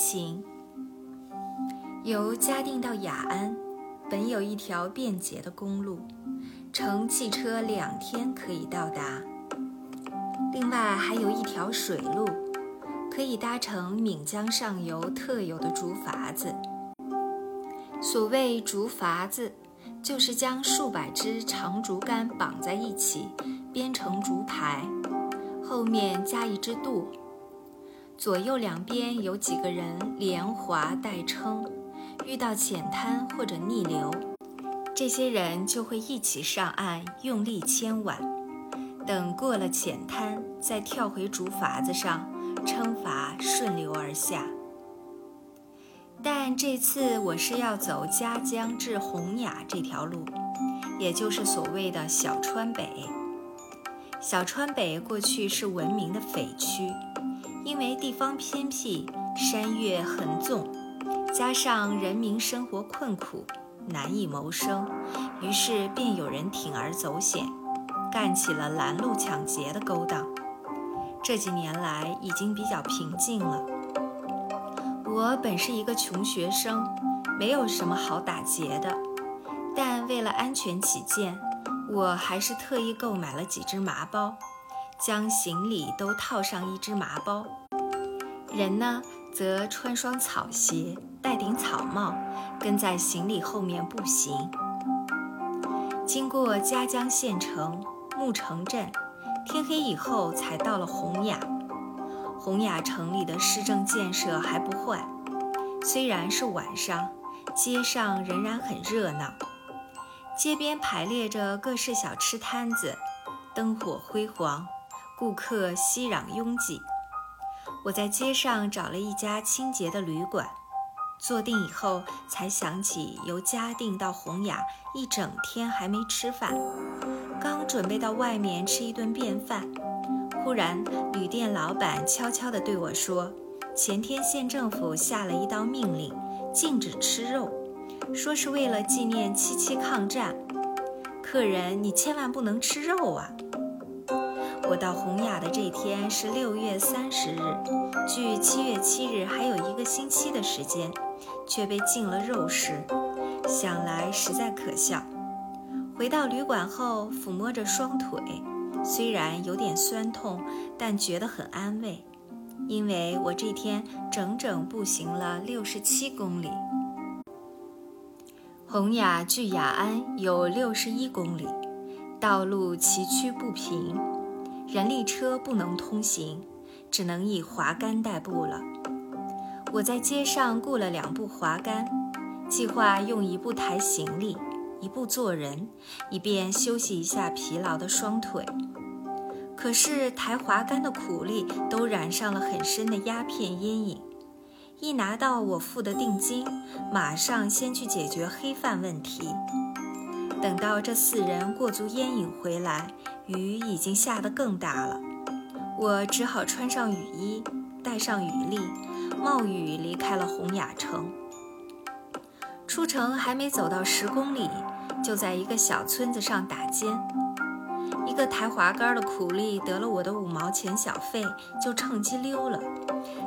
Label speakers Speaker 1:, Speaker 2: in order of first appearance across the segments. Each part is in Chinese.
Speaker 1: 行。由嘉定到雅安，本有一条便捷的公路，乘汽车两天可以到达。另外还有一条水路，可以搭乘岷江上游特有的竹筏子。所谓竹筏子，就是将数百支长竹竿绑在一起，编成竹排，后面加一只舵，左右两边有几个人连划带撑。遇到浅滩或者逆流，这些人就会一起上岸，用力牵挽，等过了浅滩，再跳回竹筏子上，撑筏顺流而下。但这次我是要走嘉江至洪雅这条路，也就是所谓的小川北。小川北过去是闻名的匪区，因为地方偏僻，山岳横纵。加上人民生活困苦，难以谋生，于是便有人铤而走险，干起了拦路抢劫的勾当。这几年来已经比较平静了。我本是一个穷学生，没有什么好打劫的，但为了安全起见，我还是特意购买了几只麻包，将行李都套上一只麻包。人呢？则穿双草鞋，戴顶草帽，跟在行李后面步行。经过嘉江县城、木城镇，天黑以后才到了洪雅。洪雅城里的市政建设还不坏，虽然是晚上，街上仍然很热闹。街边排列着各式小吃摊子，灯火辉煌，顾客熙攘拥挤。我在街上找了一家清洁的旅馆，坐定以后，才想起由嘉定到洪雅一整天还没吃饭，刚准备到外面吃一顿便饭，忽然旅店老板悄悄地对我说：“前天县政府下了一道命令，禁止吃肉，说是为了纪念七七抗战，客人你千万不能吃肉啊。”我到洪雅的这天是六月三十日，距七月七日还有一个星期的时间，却被禁了肉食，想来实在可笑。回到旅馆后，抚摸着双腿，虽然有点酸痛，但觉得很安慰，因为我这天整整步行了六十七公里。洪雅距雅安有六十一公里，道路崎岖不平。人力车不能通行，只能以滑竿代步了。我在街上雇了两部滑竿，计划用一部抬行李，一部坐人，以便休息一下疲劳的双腿。可是抬滑竿的苦力都染上了很深的鸦片烟瘾，一拿到我付的定金，马上先去解决黑饭问题。等到这四人过足烟瘾回来，雨已经下得更大了。我只好穿上雨衣，带上雨笠，冒雨离开了洪雅城。出城还没走到十公里，就在一个小村子上打尖。一个抬滑竿的苦力得了我的五毛钱小费，就趁机溜了。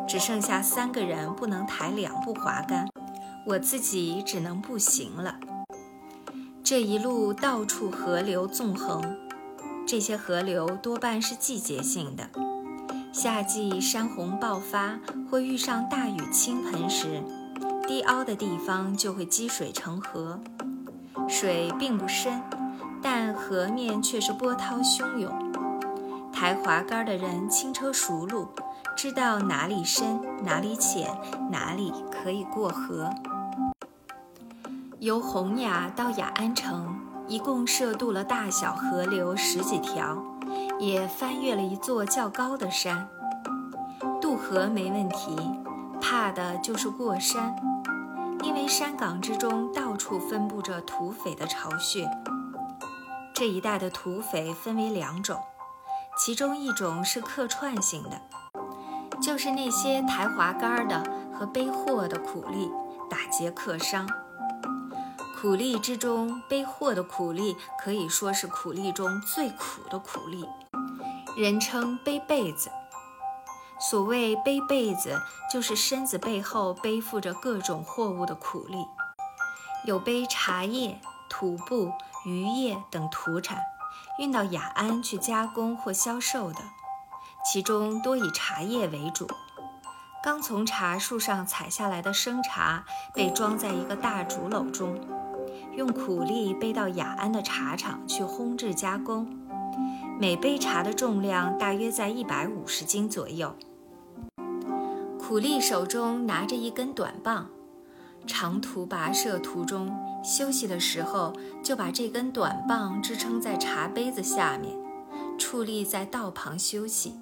Speaker 1: 只剩下三个人不能抬两部滑竿，我自己只能步行了。这一路到处河流纵横，这些河流多半是季节性的。夏季山洪爆发或遇上大雨倾盆时，低凹的地方就会积水成河，水并不深，但河面却是波涛汹涌。抬滑竿的人轻车熟路，知道哪里深哪里浅，哪里可以过河。由洪雅到雅安城，一共涉渡了大小河流十几条，也翻越了一座较高的山。渡河没问题，怕的就是过山，因为山岗之中到处分布着土匪的巢穴。这一带的土匪分为两种，其中一种是客串型的，就是那些抬滑竿的和背货的苦力打劫客商。苦力之中，背货的苦力可以说是苦力中最苦的苦力，人称背被子。所谓背被子，就是身子背后背负着各种货物的苦力，有背茶叶、土布、渔业等土产，运到雅安去加工或销售的，其中多以茶叶为主。刚从茶树上采下来的生茶，被装在一个大竹篓中，用苦力背到雅安的茶厂去烘制加工，每杯茶的重量大约在一百五十斤左右。苦力手中拿着一根短棒，长途跋涉途中休息的时候，就把这根短棒支撑在茶杯子下面，矗立在道旁休息。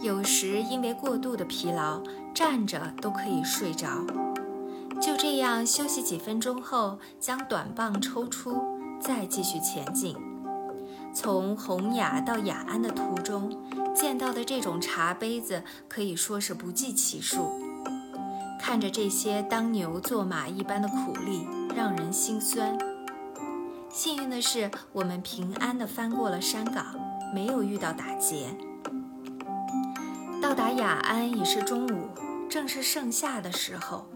Speaker 1: 有时因为过度的疲劳，站着都可以睡着。就这样休息几分钟后，将短棒抽出，再继续前进。从洪雅到雅安的途中，见到的这种茶杯子可以说是不计其数。看着这些当牛做马一般的苦力，让人心酸。幸运的是，我们平安地翻过了山岗，没有遇到打劫。到达雅安已是中午，正是盛夏的时候，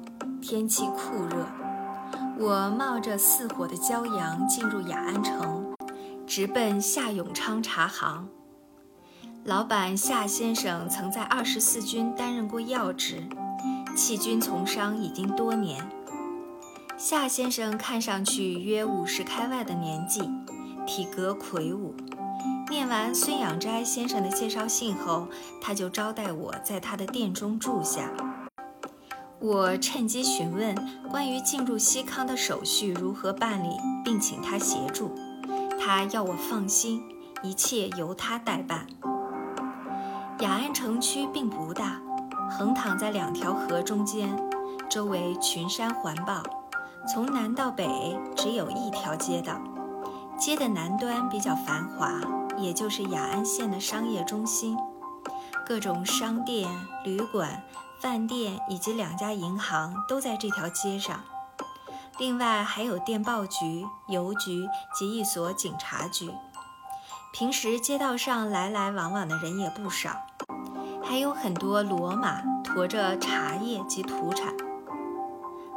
Speaker 1: 天气酷热。我冒着似火的骄阳进入雅安城，直奔夏永昌茶行。老板夏先生曾在二十四军担任过要职，弃军从商已经多年。夏先生看上去约五十开外的年纪，体格魁梧。念完孙养斋先生的介绍信后，他就招待我在他的店中住下。我趁机询问关于进入西康的手续如何办理，并请他协助。他要我放心，一切由他代办。雅安城区并不大，横躺在两条河中间，周围群山环抱，从南到北只有一条街道，街的南端比较繁华。也就是雅安县的商业中心，各种商店、旅馆、饭店以及两家银行都在这条街上。另外还有电报局、邮局及一所警察局。平时街道上来来往往的人也不少，还有很多骡马驮着茶叶及土产。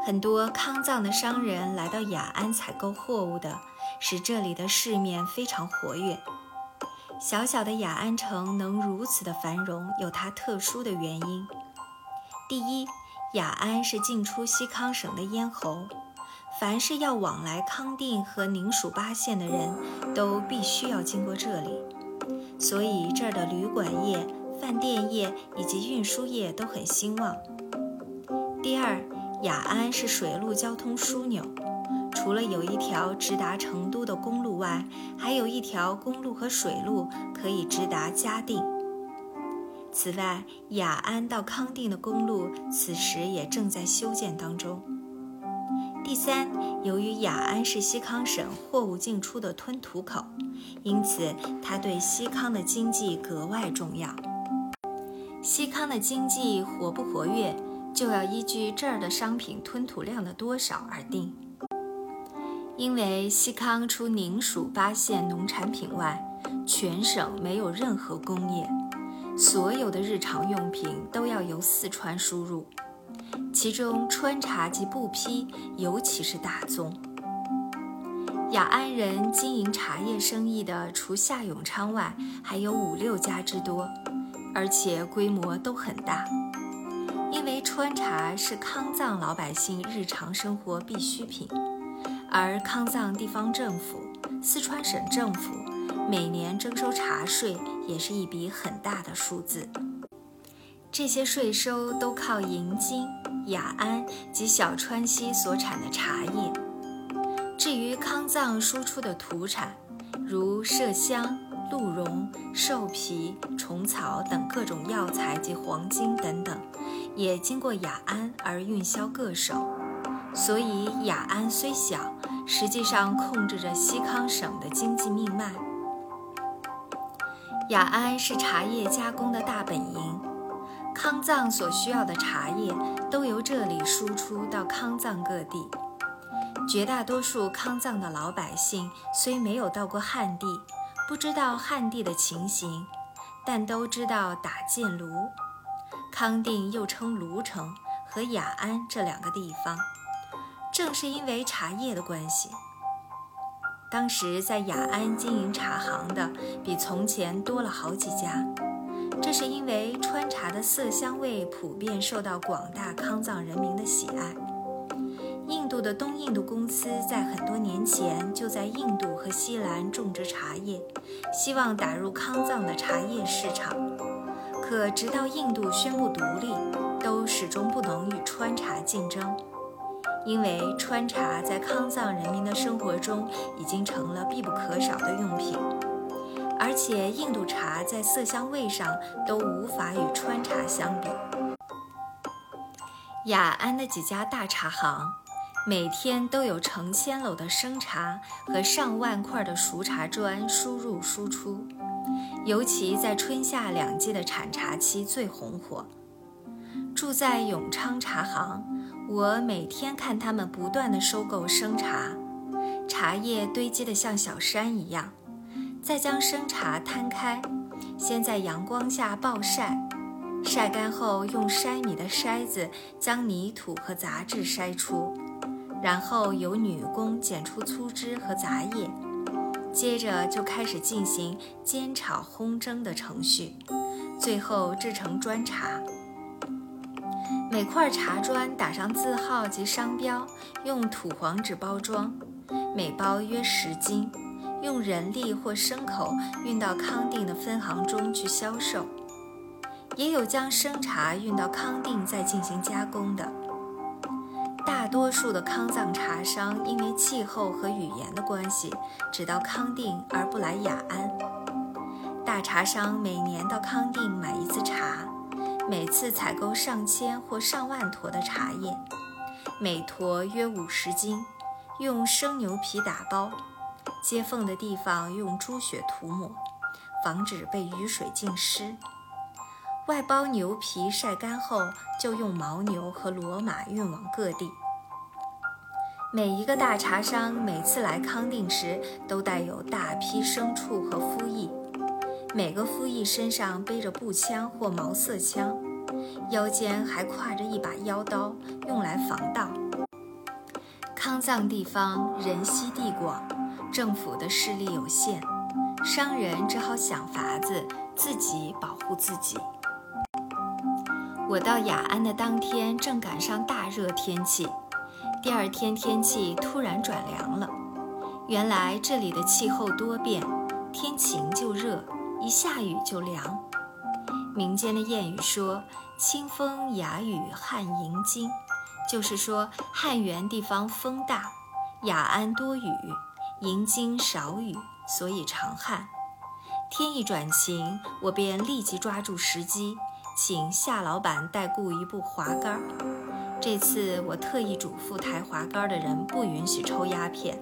Speaker 1: 很多康藏的商人来到雅安采购货物的，使这里的市面非常活跃。小小的雅安城能如此的繁荣，有它特殊的原因。第一，雅安是进出西康省的咽喉，凡是要往来康定和宁蜀八县的人，都必须要经过这里，所以这儿的旅馆业、饭店业以及运输业都很兴旺。第二，雅安是水陆交通枢纽。除了有一条直达成都的公路外，还有一条公路和水路可以直达嘉定。此外，雅安到康定的公路此时也正在修建当中。第三，由于雅安是西康省货物进出的吞吐口，因此它对西康的经济格外重要。西康的经济活不活跃，就要依据这儿的商品吞吐量的多少而定。因为西康除宁蜀八县农产品外，全省没有任何工业，所有的日常用品都要由四川输入，其中川茶及布匹尤其是大宗。雅安人经营茶叶生意的，除夏永昌外，还有五六家之多，而且规模都很大。因为川茶是康藏老百姓日常生活必需品。而康藏地方政府、四川省政府每年征收茶税也是一笔很大的数字，这些税收都靠银金、雅安及小川西所产的茶叶。至于康藏输出的土产，如麝香、鹿茸、兽皮、虫草等各种药材及黄金等等，也经过雅安而运销各省。所以雅安虽小，实际上控制着西康省的经济命脉。雅安是茶叶加工的大本营，康藏所需要的茶叶都由这里输出到康藏各地。绝大多数康藏的老百姓虽没有到过汉地，不知道汉地的情形，但都知道打箭炉、康定又称卢城和雅安这两个地方，正是因为茶叶的关系。当时在雅安经营茶行的比从前多了好几家，这是因为川茶的色香味普遍受到广大康藏人民的喜爱。印度的东印度公司在很多年前就在印度和西兰种植茶叶，希望打入康藏的茶叶市场。可直到印度宣布独立，都始终不能与川茶竞争。因为川茶在康藏人民的生活中已经成了必不可少的用品，而且印度茶在色香味上都无法与川茶相比。雅安的几家大茶行，每天都有成千篓的生茶和上万块的熟茶砖输入输出，尤其在春夏两季的产茶期最红火。住在永昌茶行。我每天看他们不断地收购生茶，茶叶堆积得像小山一样，再将生茶摊开，先在阳光下暴晒，晒干后用筛米的筛子将泥土和杂质筛出，然后由女工剪出粗枝和杂叶，接着就开始进行煎炒烘蒸的程序，最后制成砖茶。每块茶砖打上字号及商标，用土黄纸包装，每包约十斤，用人力或牲口运到康定的分行中去销售。也有将生茶运到康定再进行加工的。大多数的康藏茶商因为气候和语言的关系，只到康定而不来雅安。大茶商每年到康定买一次茶。每次采购上千或上万坨的茶叶，每坨约五十斤，用生牛皮打包，接缝的地方用猪血涂抹，防止被雨水浸湿。外包牛皮晒干后，就用牦牛和骡马运往各地。每一个大茶商每次来康定时，都带有大批牲畜和夫役。每个夫役身上背着步枪或毛瑟枪，腰间还挎着一把腰刀，用来防盗。康藏地方人稀地广，政府的势力有限，商人只好想法子自己保护自己。我到雅安的当天正赶上大热天气，第二天天气突然转凉了。原来这里的气候多变，天晴就热。一下雨就凉。民间的谚语说：“清风雅雨汉迎金”，就是说汉源地方风大，雅安多雨，迎金少雨，所以常旱。天一转晴，我便立即抓住时机，请夏老板代雇一部滑竿。这次我特意嘱咐抬滑竿的人不允许抽鸦片。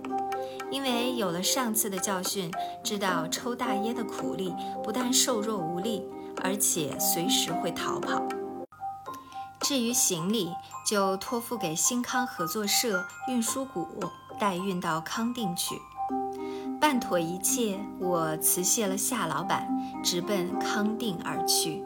Speaker 1: 因为有了上次的教训，知道抽大烟的苦力，不但瘦弱无力，而且随时会逃跑。至于行李，就托付给新康合作社运输股代运到康定去。办妥一切，我辞谢了夏老板，直奔康定而去。